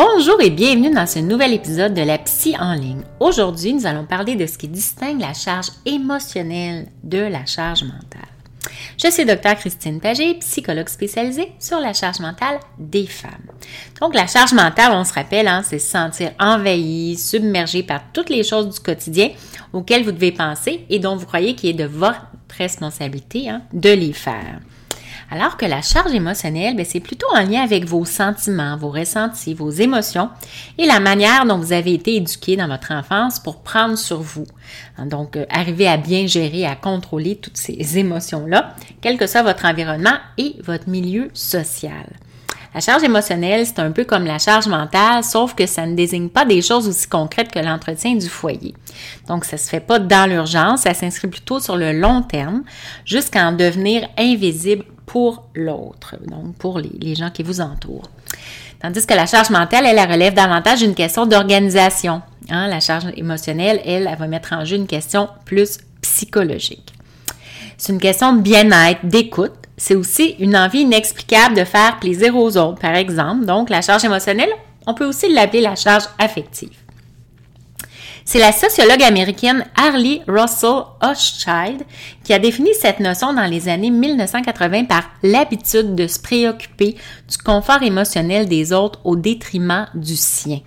Bonjour et bienvenue dans ce nouvel épisode de la Psy en ligne. Aujourd'hui, nous allons parler de ce qui distingue la charge émotionnelle de la charge mentale. Je suis Dr Christine Pagé, psychologue spécialisée sur la charge mentale des femmes. Donc, la charge mentale, on se rappelle, hein, c'est se sentir envahi, submergé par toutes les choses du quotidien auxquelles vous devez penser et dont vous croyez qu'il est de votre responsabilité hein, de les faire. Alors que la charge émotionnelle, ben, c'est plutôt en lien avec vos sentiments, vos ressentis, vos émotions et la manière dont vous avez été éduqué dans votre enfance pour prendre sur vous. Donc, euh, arriver à bien gérer, à contrôler toutes ces émotions-là, quel que soit votre environnement et votre milieu social. La charge émotionnelle, c'est un peu comme la charge mentale, sauf que ça ne désigne pas des choses aussi concrètes que l'entretien du foyer. Donc, ça se fait pas dans l'urgence, ça s'inscrit plutôt sur le long terme, jusqu'à en devenir invisible pour l'autre, donc pour les, gens qui vous entourent. Tandis que la charge mentale, elle, elle relève davantage d'une question d'organisation. Hein. La charge émotionnelle, elle, elle va mettre en jeu une question plus psychologique. C'est une question de bien-être, d'écoute. C'est aussi une envie inexplicable de faire plaisir aux autres, par exemple. Donc, la charge émotionnelle, on peut aussi l'appeler la charge affective. C'est la sociologue américaine Harley Russell Hochschild qui a défini cette notion dans les années 1980 par l'habitude de se préoccuper du confort émotionnel des autres au détriment du sien.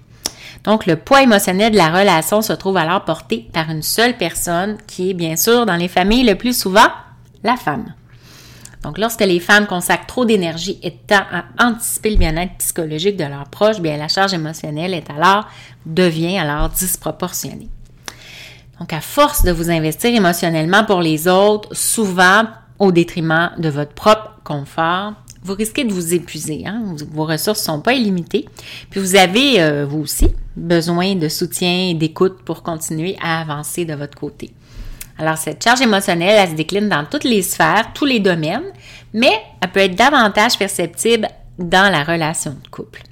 Donc, le poids émotionnel de la relation se trouve alors porté par une seule personne qui est bien sûr dans les familles le plus souvent la femme. Donc, lorsque les femmes consacrent trop d'énergie et de temps à anticiper le bien-être psychologique de leurs proches, bien, la charge émotionnelle est alors, devient alors disproportionnée. Donc, à force de vous investir émotionnellement pour les autres, souvent au détriment de votre propre confort, vous risquez de vous épuiser. Hein? Vos ressources ne sont pas illimitées. Puis vous avez, euh, vous aussi, besoin de soutien et d'écoute pour continuer à avancer de votre côté. Alors, cette charge émotionnelle, elle se décline dans toutes les sphères, tous les domaines, mais elle peut être davantage perceptible dans la relation de couple.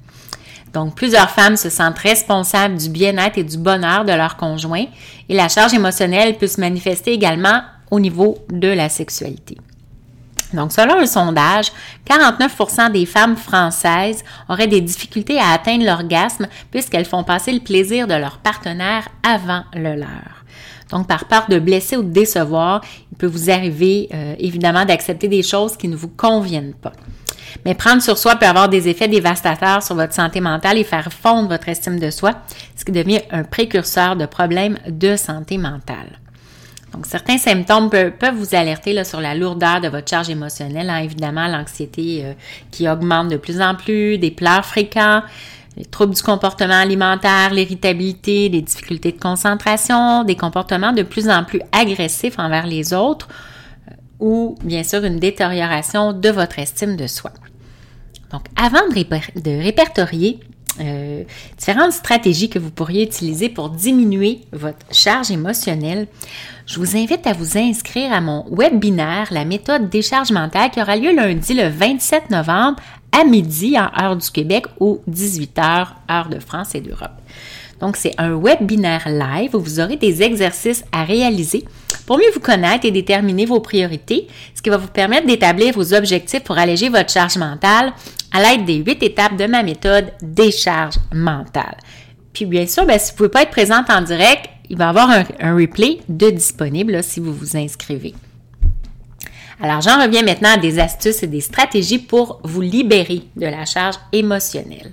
Donc, plusieurs femmes se sentent responsables du bien-être et du bonheur de leur conjoint et la charge émotionnelle peut se manifester également au niveau de la sexualité. Donc, selon un sondage, 49% des femmes françaises auraient des difficultés à atteindre l'orgasme puisqu'elles font passer le plaisir de leur partenaire avant le leur. Donc, par peur de blesser ou de décevoir, il peut vous arriver euh, évidemment d'accepter des choses qui ne vous conviennent pas. Mais prendre sur soi peut avoir des effets dévastateurs sur votre santé mentale et faire fondre votre estime de soi, ce qui devient un précurseur de problèmes de santé mentale. Donc, certains symptômes peuvent, vous alerter là, sur la lourdeur de votre charge émotionnelle. Hein. évidemment, l'anxiété euh, qui augmente de plus en plus, des pleurs fréquents, les troubles du comportement alimentaire, l'irritabilité, les difficultés de concentration, des comportements de plus en plus agressifs envers les autres euh, ou bien sûr une détérioration de votre estime de soi. Donc avant de, répertorier euh, différentes stratégies que vous pourriez utiliser pour diminuer votre charge émotionnelle, je vous invite à vous inscrire à mon webinaire La méthode décharge mentale qui aura lieu lundi le 27 novembre à midi en heure du Québec ou 18 heures heure de France et d'Europe. Donc, c'est un webinaire live où vous aurez des exercices à réaliser pour mieux vous connaître et déterminer vos priorités, ce qui va vous permettre d'établir vos objectifs pour alléger votre charge mentale à l'aide des huit étapes de ma méthode décharge mentale. Puis bien sûr, ben, si vous ne pouvez pas être présente en direct, il va y avoir un, replay de disponible si vous vous inscrivez. Alors, j'en reviens maintenant à des astuces et des stratégies pour vous libérer de la charge émotionnelle.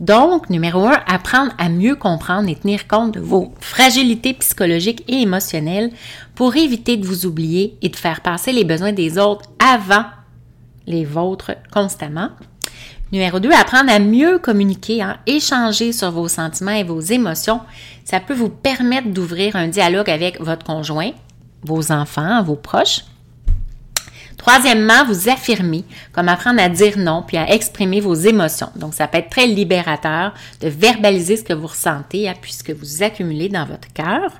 Donc, numéro un, apprendre à mieux comprendre et tenir compte de vos fragilités psychologiques et émotionnelles pour éviter de vous oublier et de faire passer les besoins des autres avant les vôtres constamment. Numéro 2, apprendre à mieux communiquer, à hein, échanger sur vos sentiments et vos émotions. Ça peut vous permettre d'ouvrir un dialogue avec votre conjoint, vos enfants, vos proches. Troisièmement, vous affirmer, comme apprendre à dire non, puis à exprimer vos émotions. Donc, ça peut être très libérateur de verbaliser ce que vous ressentez, hein, puisque vous accumulez dans votre cœur.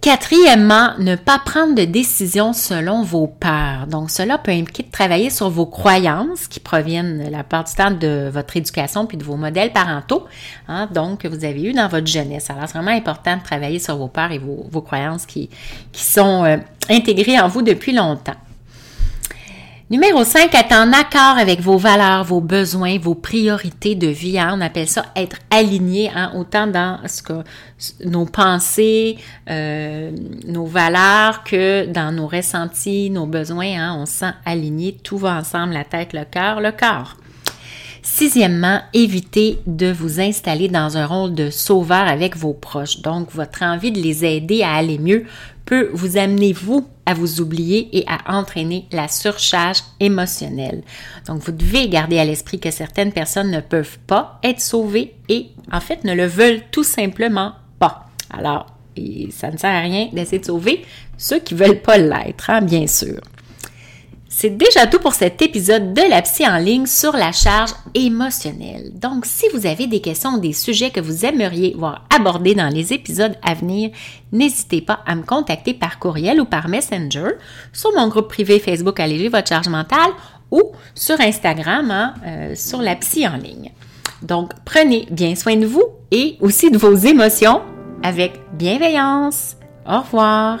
Quatrièmement, ne pas prendre de décision selon vos peurs. Donc, cela peut impliquer de travailler sur vos croyances qui proviennent la part du temps de votre éducation puis de vos modèles parentaux, hein, donc que vous avez eu dans votre jeunesse. Alors, c'est vraiment important de travailler sur vos peurs et vos, croyances qui, qui sont euh, intégrées en vous depuis longtemps. Numéro 5, être en accord avec vos valeurs, vos besoins, vos priorités de vie. Hein. On appelle ça être aligné, hein, autant dans ce que nos pensées, euh, nos valeurs que dans nos ressentis, nos besoins. Hein. On se sent aligné, tout va ensemble, la tête, le cœur, le corps. Sixièmement, évitez de vous installer dans un rôle de sauveur avec vos proches. Donc, votre envie de les aider à aller mieux peut vous amener, vous, à vous oublier et à entraîner la surcharge émotionnelle. Donc, vous devez garder à l'esprit que certaines personnes ne peuvent pas être sauvées et, en fait, ne le veulent tout simplement pas. Alors, ça ne sert à rien d'essayer de sauver ceux qui ne veulent pas l'être, hein, bien sûr. C'est déjà tout pour cet épisode de la psy en ligne sur la charge émotionnelle. Donc, si vous avez des questions ou des sujets que vous aimeriez voir abordés dans les épisodes à venir, n'hésitez pas à me contacter par courriel ou par Messenger sur mon groupe privé Facebook Alléger votre charge mentale ou sur Instagram hein, euh, sur la psy en ligne. Donc, prenez bien soin de vous et aussi de vos émotions avec bienveillance. Au revoir.